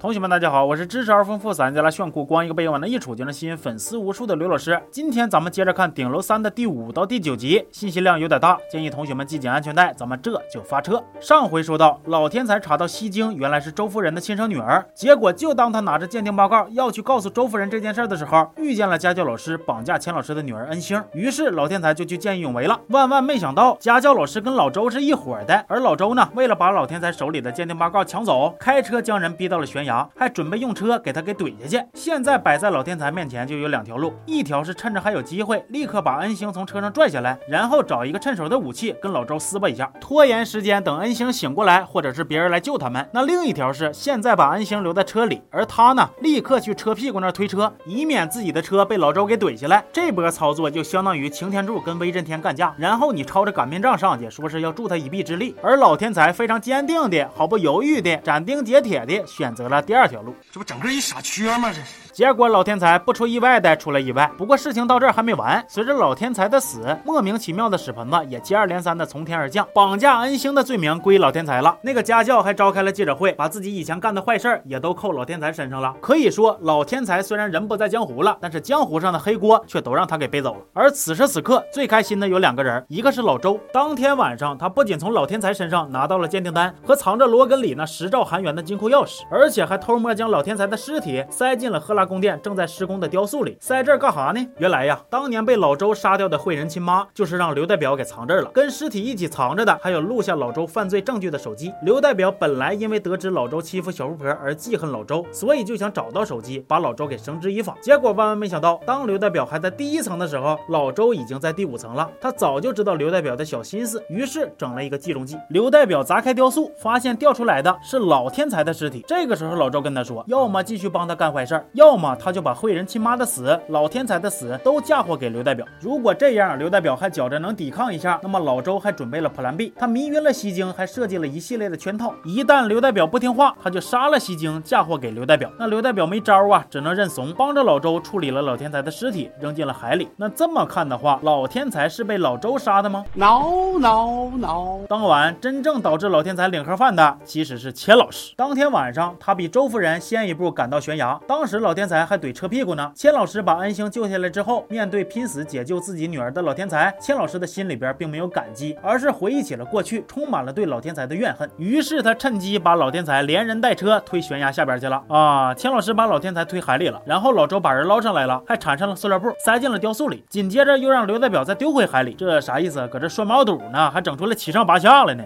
同学们，大家好，我是知识而丰富、散家来炫酷、光一个背影往那一杵就能吸引粉丝无数的刘老师。今天咱们接着看《顶楼三》的第五到第九集，信息量有点大，建议同学们系紧安全带，咱们这就发车。上回说到，老天才查到西京原来是周夫人的亲生女儿，结果就当他拿着鉴定报告要去告诉周夫人这件事的时候，遇见了家教老师绑架钱老师的女儿恩星，于是老天才就去见义勇为了。万万没想到，家教老师跟老周是一伙的，而老周呢，为了把老天才手里的鉴定报告抢走，开车将人逼到了悬崖。还准备用车给他给怼下去。现在摆在老天才面前就有两条路，一条是趁着还有机会，立刻把恩星从车上拽下来，然后找一个趁手的武器跟老周撕巴一下，拖延时间，等恩星醒过来，或者是别人来救他们。那另一条是现在把恩星留在车里，而他呢，立刻去车屁股那推车，以免自己的车被老周给怼下来。这波操作就相当于擎天柱跟威震天干架，然后你抄着擀面杖上去，说是要助他一臂之力。而老天才非常坚定的、毫不犹豫的、斩钉截铁的选择了。第二条路，这不整个一傻缺吗？这是。结果老天才不出意外的出了意外。不过事情到这儿还没完，随着老天才的死，莫名其妙的屎盆子也接二连三的从天而降，绑架恩星的罪名归老天才了。那个家教还召开了记者会，把自己以前干的坏事儿也都扣老天才身上了。可以说，老天才虽然人不在江湖了，但是江湖上的黑锅却都让他给背走了。而此时此刻最开心的有两个人，一个是老周。当天晚上，他不仅从老天才身上拿到了鉴定单和藏着罗根里那十兆韩元的金库钥匙，而且还偷摸将老天才的尸体塞进了赫拉。宫殿正在施工的雕塑里，塞这儿干哈呢？原来呀，当年被老周杀掉的惠仁亲妈，就是让刘代表给藏这儿了。跟尸体一起藏着的，还有录下老周犯罪证据的手机。刘代表本来因为得知老周欺负小富婆而记恨老周，所以就想找到手机，把老周给绳之以法。结果万万没想到，当刘代表还在第一层的时候，老周已经在第五层了。他早就知道刘代表的小心思，于是整了一个计中计。刘代表砸开雕塑，发现掉出来的是老天才的尸体。这个时候，老周跟他说，要么继续帮他干坏事，要。要么他就把惠仁亲妈的死、老天才的死都嫁祸给刘代表。如果这样，刘代表还觉着能抵抗一下，那么老周还准备了 Plan B。他迷晕了西京，还设计了一系列的圈套。一旦刘代表不听话，他就杀了西京，嫁祸给刘代表。那刘代表没招啊，只能认怂，帮着老周处理了老天才的尸体，扔进了海里。那这么看的话，老天才是被老周杀的吗？No No No！当晚真正导致老天才领盒饭的，其实是钱老师。当天晚上，他比周夫人先一步赶到悬崖。当时老天。天才还怼车屁股呢。千老师把恩星救下来之后，面对拼死解救自己女儿的老天才，千老师的心里边并没有感激，而是回忆起了过去，充满了对老天才的怨恨。于是他趁机把老天才连人带车推悬崖下边去了。啊，千老师把老天才推海里了，然后老周把人捞上来了，还缠上了塑料布，塞进了雕塑里。紧接着又让刘代表再丢回海里，这啥意思？搁这涮毛肚呢？还整出来七上八下了呢？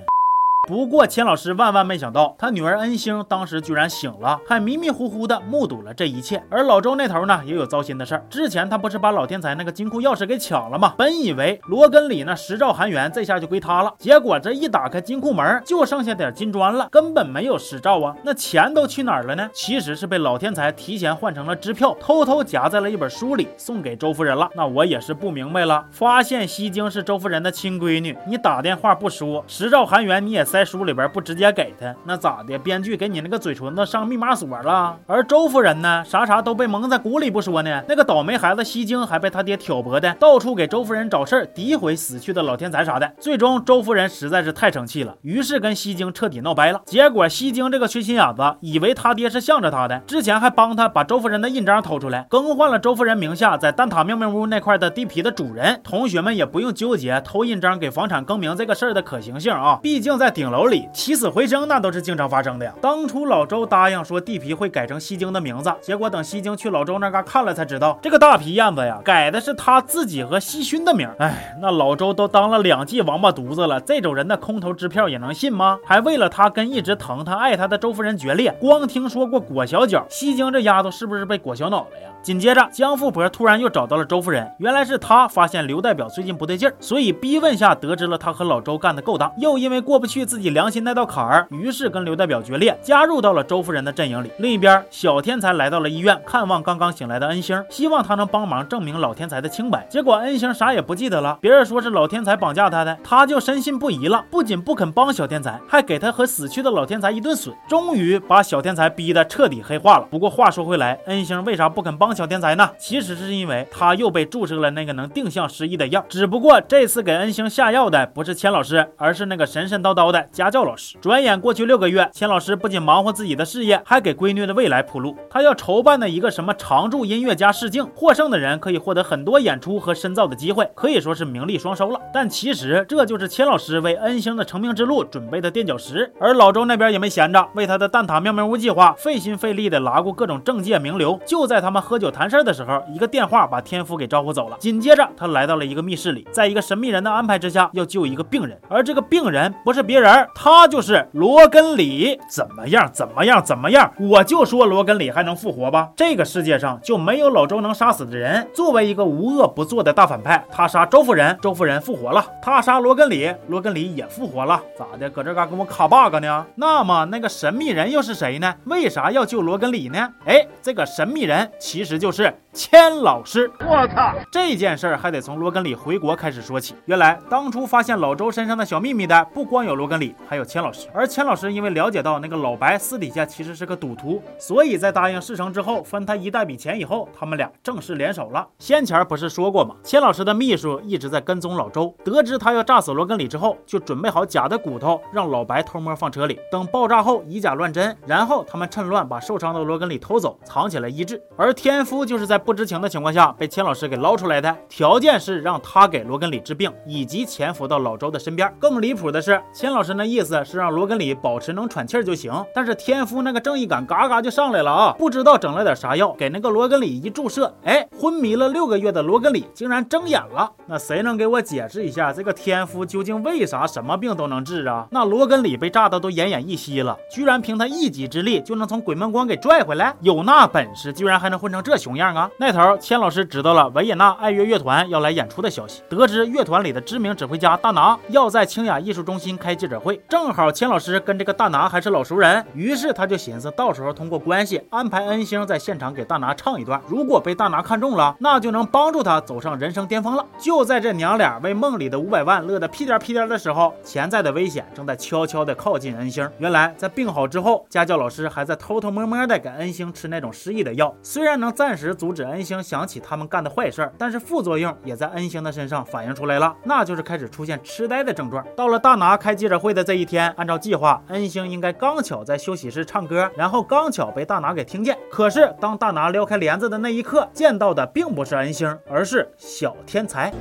不过，钱老师万万没想到，他女儿恩星当时居然醒了，还迷迷糊糊的目睹了这一切。而老周那头呢，也有糟心的事儿。之前他不是把老天才那个金库钥匙给抢了吗？本以为罗根里那十兆韩元这下就归他了，结果这一打开金库门，就剩下点金砖了，根本没有十兆啊！那钱都去哪儿了呢？其实是被老天才提前换成了支票，偷偷夹在了一本书里，送给周夫人了。那我也是不明白了，发现西京是周夫人的亲闺女，你打电话不说十兆韩元，你也。在书里边不直接给他，那咋的？编剧给你那个嘴唇子上密码锁了。而周夫人呢，啥啥都被蒙在鼓里不说呢。那个倒霉孩子西京还被他爹挑拨的，到处给周夫人找事儿，诋毁死去的老天才啥的。最终周夫人实在是太生气了，于是跟西京彻底闹掰了。结果西京这个缺心眼子，以为他爹是向着他的，之前还帮他把周夫人的印章偷出来，更换了周夫人名下在蛋挞妙妙屋那块的地皮的主人。同学们也不用纠结偷印章给房产更名这个事儿的可行性啊，毕竟在顶。顶楼里起死回生，那都是经常发生的呀。当初老周答应说地皮会改成西京的名字，结果等西京去老周那嘎看了，才知道这个大皮燕子呀，改的是他自己和西勋的名。哎，那老周都当了两季王八犊子了，这种人的空头支票也能信吗？还为了他跟一直疼他爱他的周夫人决裂，光听说过裹小脚，西京这丫头是不是被裹小脑了呀？紧接着，江富婆突然又找到了周夫人，原来是她发现刘代表最近不对劲儿，所以逼问下得知了他和老周干的勾当，又因为过不去。自自己良心那道坎儿，于是跟刘代表决裂，加入到了周夫人的阵营里。另一边，小天才来到了医院看望刚刚醒来的恩星，希望他能帮忙证明老天才的清白。结果恩星啥也不记得了，别人说是老天才绑架他的，他就深信不疑了。不仅不肯帮小天才，还给他和死去的老天才一顿损，终于把小天才逼得彻底黑化了。不过话说回来，恩星为啥不肯帮小天才呢？其实是因为他又被注射了那个能定向失忆的药，只不过这次给恩星下药的不是千老师，而是那个神神叨叨的。家教老师。转眼过去六个月，钱老师不仅忙活自己的事业，还给闺女的未来铺路。他要筹办的一个什么常驻音乐家试镜，获胜的人可以获得很多演出和深造的机会，可以说是名利双收了。但其实这就是钱老师为恩星的成名之路准备的垫脚石。而老周那边也没闲着，为他的蛋挞妙妙屋计划费心费力的拉过各种政界名流。就在他们喝酒谈事的时候，一个电话把天夫给招呼走了。紧接着，他来到了一个密室里，在一个神秘人的安排之下，要救一个病人。而这个病人不是别人，他就是罗根里。怎么样？怎么样？怎么样？我就说罗根里还能复活吧？这个世界上就没有老周能杀死的人。作为一个无恶不作的大反派，他杀周夫人，周夫人复活了；他杀罗根里，罗根里也复活了。咋的？搁这嘎跟我卡 bug 呢？那么那个神秘人又是谁呢？为啥要救罗根里呢？哎，这个神秘人其实就是千老师。我操！这件事儿还得从罗根里回国开始说起。原来当初发现老周身上的小秘密的，不光有罗根里，还有钱老师。而钱老师因为了解到那个老白私底下其实是个赌徒，所以在答应事成之后分他一大笔钱以后，他们俩正式联手了。先前不是说过吗？钱老师的秘书一直在跟踪老周，得知他要炸死罗根里之后，就准备好假的骨头，让老白偷摸放车里，等爆炸后以假乱真，然后他们趁乱把受伤的罗根里偷走，藏起来医治。而天夫就是在不知情的情况下被钱老师给捞出来的，条件是让他给罗根里治病，以及潜伏到老周的身边。更离谱的是，钱老是那意思是让罗根里保持能喘气儿就行，但是天夫那个正义感嘎嘎就上来了啊！不知道整了点啥药，给那个罗根里一注射，哎，昏迷了六个月的罗根里竟然睁眼了。那谁能给我解释一下这个天夫究竟为啥什么病都能治啊？那罗根里被炸的都奄奄一息了，居然凭他一己之力就能从鬼门关给拽回来，有那本事居然还能混成这熊样啊！那头千老师知道了维也纳爱乐乐团要来演出的消息，得知乐团里的知名指挥家大拿要在清雅艺术中心开记者会，正好钱老师跟这个大拿还是老熟人，于是他就寻思到时候通过关系安排恩星在现场给大拿唱一段，如果被大拿看中了，那就能帮助他走上人生巅峰了。就在这娘俩为梦里的五百万乐得屁颠屁颠的时候，潜在的危险正在悄悄地靠近恩星。原来在病好之后，家教老师还在偷偷摸摸地给恩星吃那种失忆的药，虽然能暂时阻止恩星想起他们干的坏事，但是副作用也在恩星的身上反映出来了，那就是开始出现痴呆的症状。到了大拿开记者会的这一天，按照计划，恩星应该刚巧在休息室唱歌，然后刚巧被大拿给听见。可是当大拿撩开帘子的那一刻，见到的并不是恩星，而是小天才。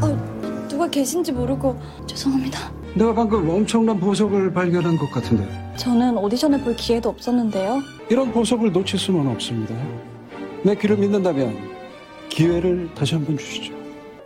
어, 누가 계신지 모르고 죄송합니다. 내가 방금 엄청난 보석을 발견한 것 같은데 저는 오디션을 볼 기회도 없었는데요. 이런 보석을 놓칠 수는 없습니다. 내 귀를 믿는다면 기회를 다시 한번 주시죠.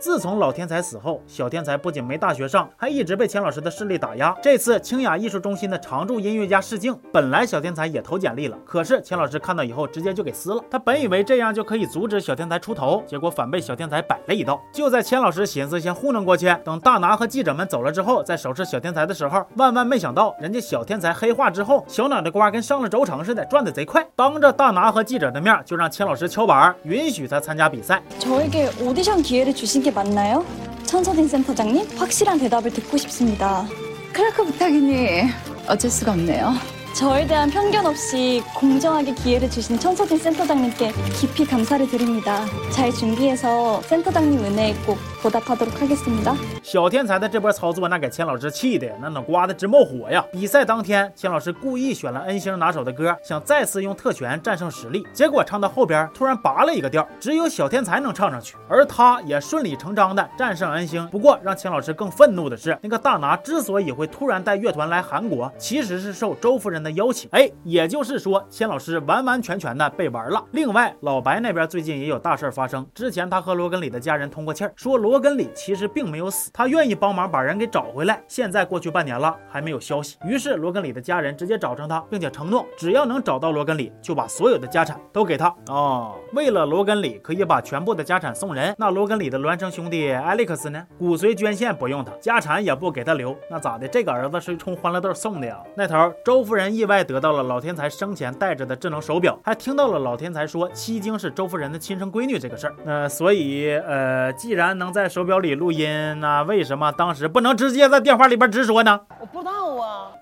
自从老天才死后，小天才不仅没大学上，还一直被钱老师的势力打压。这次清雅艺术中心的常驻音乐家试镜，本来小天才也投简历了，可是钱老师看到以后直接就给撕了。他本以为这样就可以阻止小天才出头，结果反被小天才摆了一道。就在钱老师寻思先糊弄过去，等大拿和记者们走了之后再手持小天才的时候，万万没想到，人家小天才黑化之后，小脑袋瓜跟上了轴承似的，转的贼快，当着大拿和记者的面就让钱老师敲板，允许他参加比赛。 저에게 오디션 기회를 주신 게 맞나요? 천서딘 센터장님, 확실한 대답을 듣고 싶습니다. 그렇게 부탁이니 어쩔 수가 없네요. 저에 대한 편견 없이 공정하게 기회를 주신 천서진 센터장님께 깊이 감사를 드립니다. 잘 준비해서 센터장님 은혜에 꼭 보답하도록 하겠습니다. 小天才的这波操作，那给钱老师气的那脑瓜子直冒火呀！比赛当天，钱老师故意选了恩星拿手的歌，想再次用特权战胜实力。结果唱到后边，突然拔了一个调，只有小天才能唱上去，而他也顺理成章的战胜恩星。不过让钱老师更愤怒的是，那个大拿之所以会突然带乐团来韩国，其实是受周夫人的邀请。哎，也就是说，钱老师完完全全的被玩了。另外，老白那边最近也有大事发生，之前他和罗根里的家人通过气儿，说罗 罗根里其实并没有死，他愿意帮忙把人给找回来。现在过去半年了，还没有消息。于是罗根里的家人直接找上他，并且承诺，只要能找到罗根里，就把所有的家产都给他。哦，为了罗根里可以把全部的家产送人，那罗根里的孪生兄弟艾利克斯呢？骨髓捐献不用他，家产也不给他留，那咋的？这个儿子是冲欢乐豆送的呀？那头周夫人意外得到了老天才生前戴着的智能手表，还听到了老天才说七晶是周夫人的亲生闺女这个事儿。那所以，呃，既然能在手表里录音，那为什么当时不能直接在电话里边直说呢？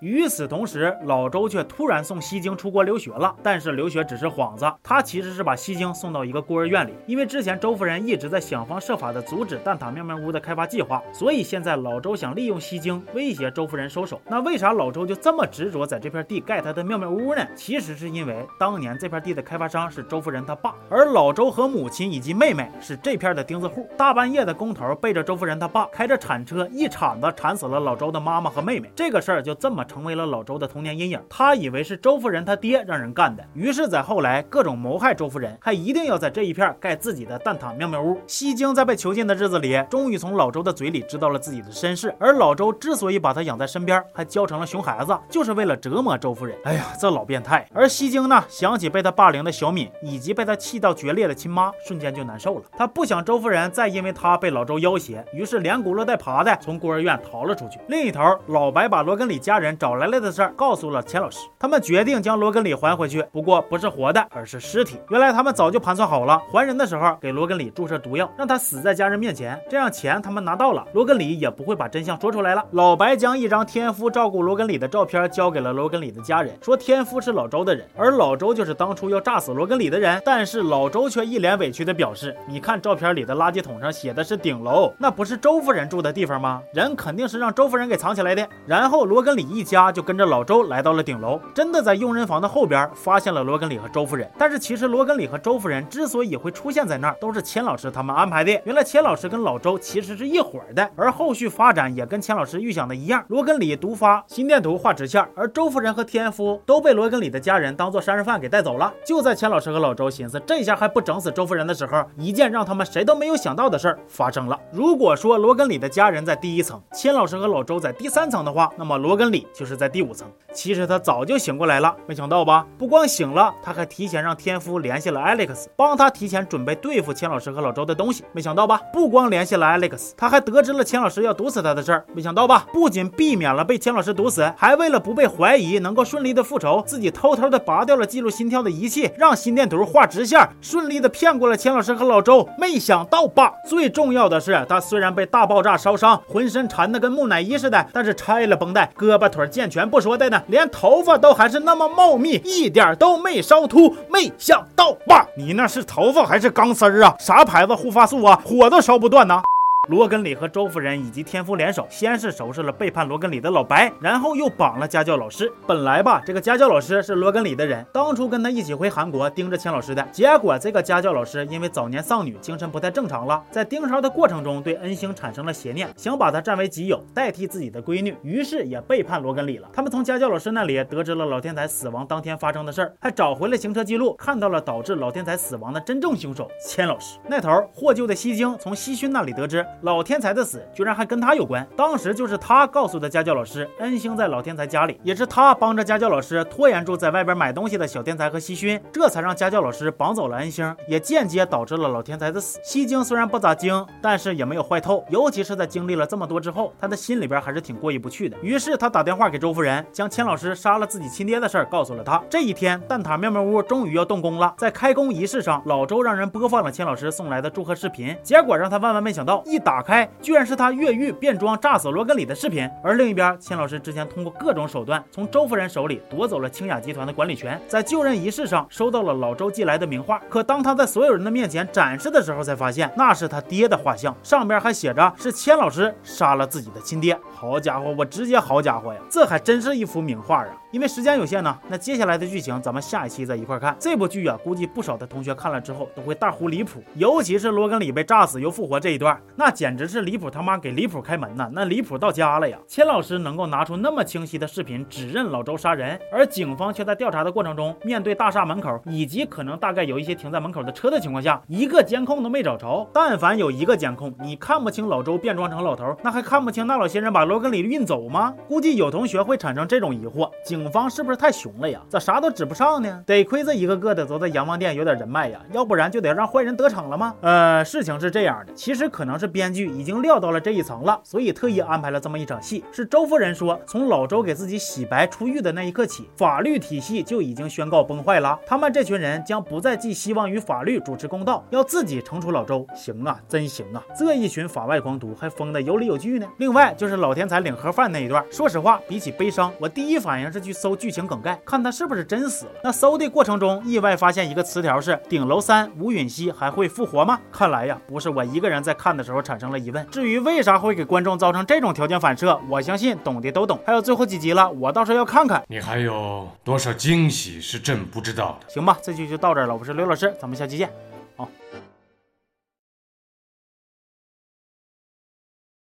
与此同时，老周却突然送西京出国留学了。但是留学只是幌子，他其实是把西京送到一个孤儿院里。因为之前周夫人一直在想方设法的阻止蛋挞妙妙屋的开发计划，所以现在老周想利用西京威胁周夫人收手。那为啥老周就这么执着在这片地盖他的妙妙屋呢？其实是因为当年这片地的开发商是周夫人他爸，而老周和母亲以及妹妹是这片的钉子户。大半夜的工头背着周夫人他爸开着铲车一铲子铲死了老周的妈妈和妹妹，这个事儿就这么成为了老周的童年阴影。他以为是周夫人他爹让人干的，于是，在后来各种谋害周夫人，还一定要在这一片盖自己的蛋挞妙妙屋。西京在被囚禁的日子里，终于从老周的嘴里知道了自己的身世。而老周之所以把他养在身边，还教成了熊孩子，就是为了折磨周夫人。哎呀，这老变态！而西京呢，想起被他霸凌的小敏，以及被他气到决裂的亲妈，瞬间就难受了。他不想周夫人再因为他被老周要挟，于是连轱辘带爬的从孤儿院逃了出去。另一头，老白把罗根里家人找来了的事儿告诉了钱老师，他们决定将罗根里还回去，不过不是活的，而是尸体。原来他们早就盘算好了，还人的时候给罗根里注射毒药，让他死在家人面前，这样钱他们拿到了，罗根里也不会把真相说出来了。老白将一张天夫照顾罗根里的照片交给了罗根里的家人，说天夫是老周的人，而老周就是当初要炸死罗根里的人。但是老周却一脸委屈的表示：“你看照片里的垃圾桶上写的是顶楼，那不是周夫人住的地方吗？人肯定是让周夫人给藏起来的。”然后罗罗根里一家就跟着老周来到了顶楼，真的在佣人房的后边发现了罗根里和周夫人。但是其实罗根里和周夫人之所以会出现在那儿，都是钱老师他们安排的。原来钱老师跟老周其实是一伙的，而后续发展也跟钱老师预想的一样。罗根里毒发，心电图画直线，而周夫人和天夫都被罗根里的家人当做杀人犯给带走了。就在钱老师和老周寻思这下还不整死周夫人的时候，一件让他们谁都没有想到的事儿发生了。如果说罗根里的家人在第一层，钱老师和老周在第三层的话，那么罗根里就是在第五层。其实他早就醒过来了，没想到吧？不光醒了，他还提前让天夫联系了 Alex，帮他提前准备对付钱老师和老周的东西。没想到吧？不光联系了 Alex，他还得知了钱老师要毒死他的事儿。没想到吧？不仅避免了被钱老师毒死，还为了不被怀疑，能够顺利的复仇，自己偷偷的拔掉了记录心跳的仪器，让心电图画直线，顺利的骗过了钱老师和老周。没想到吧？最重要的是，他虽然被大爆炸烧伤，浑身缠的跟木乃伊似的，但是拆了绷带，胳膊腿健全不说的呢，连头发都还是那么茂密，一点都没烧秃。没想到吧？你那是头发还是钢丝儿啊？啥牌子护发素啊？火都烧不断呢。罗根里和周夫人以及天夫联手，先是收拾了背叛罗根里的老白，然后又绑了家教老师。本来吧，这个家教老师是罗根里的人，当初跟他一起回韩国盯着钱老师的。结果这个家教老师因为早年丧女，精神不太正常了，在盯梢的过程中对恩星产生了邪念，想把他占为己有，代替自己的闺女，于是也背叛罗根里了。他们从家教老师那里得知了老天才死亡当天发生的事儿，还找回了行车记录，看到了导致老天才死亡的真正凶手钱老师。那头获救的西京从西勋那里得知。老天才的死居然还跟他有关，当时就是他告诉的家教老师，恩星在老天才家里，也是他帮着家教老师拖延住在外边买东西的小天才和西勋，这才让家教老师绑走了恩星，也间接导致了老天才的死。西京虽然不咋精，但是也没有坏透，尤其是在经历了这么多之后，他的心里边还是挺过意不去的。于是他打电话给周夫人，将千老师杀了自己亲爹的事儿告诉了他。这一天，蛋挞妙妙屋终于要动工了，在开工仪式上，老周让人播放了千老师送来的祝贺视频，结果让他万万没想到，一打开。居然是他越狱变装炸死罗根里的视频，而另一边，钱老师之前通过各种手段从周夫人手里夺走了清雅集团的管理权，在就任仪式上收到了老周寄来的名画，可当他在所有人的面前展示的时候，才发现那是他爹的画像，上边还写着是钱老师杀了自己的亲爹。好家伙，我直接好家伙呀，这还真是一幅名画啊！因为时间有限呢，那接下来的剧情咱们下一期再一块看。这部剧啊，估计不少的同学看了之后都会大呼离谱，尤其是罗根里被炸死又复活这一段，那简直是离谱他妈给离谱开门呐！那离谱到家了呀！钱老师能够拿出那么清晰的视频指认老周杀人，而警方却在调查的过程中，面对大厦门口以及可能大概有一些停在门口的车的情况下，一个监控都没找着。但凡有一个监控，你看不清老周变装成老头，那还看不清那老些人把罗根里运走吗？估计有同学会产生这种疑惑：警方是不是太熊了呀？咋啥都指不上呢？得亏这一个个的都在洋王店有点人脉呀，要不然就得让坏人得逞了吗？呃，事情是这样的，其实可能是编。编剧已经料到了这一层了，所以特意安排了这么一场戏。是周夫人说，从老周给自己洗白出狱的那一刻起，法律体系就已经宣告崩坏了。他们这群人将不再寄希望于法律主持公道，要自己惩处老周。行啊，真行啊！这一群法外狂徒还疯得有理有据呢。另外就是老天才领盒饭那一段，说实话，比起悲伤，我第一反应是去搜剧情梗概，看他是不是真死了。那搜的过程中，意外发现一个词条是“顶楼三吴允熙还会复活吗？”看来呀，不是我一个人在看的时候产生了疑问。至于为啥会给观众造成这种条件反射，我相信懂的都懂。还有最后几集了，我到时候要看看。你还有多少惊喜是朕不知道的？行吧，这期就到这儿了。我是刘老师，咱们下期见。好。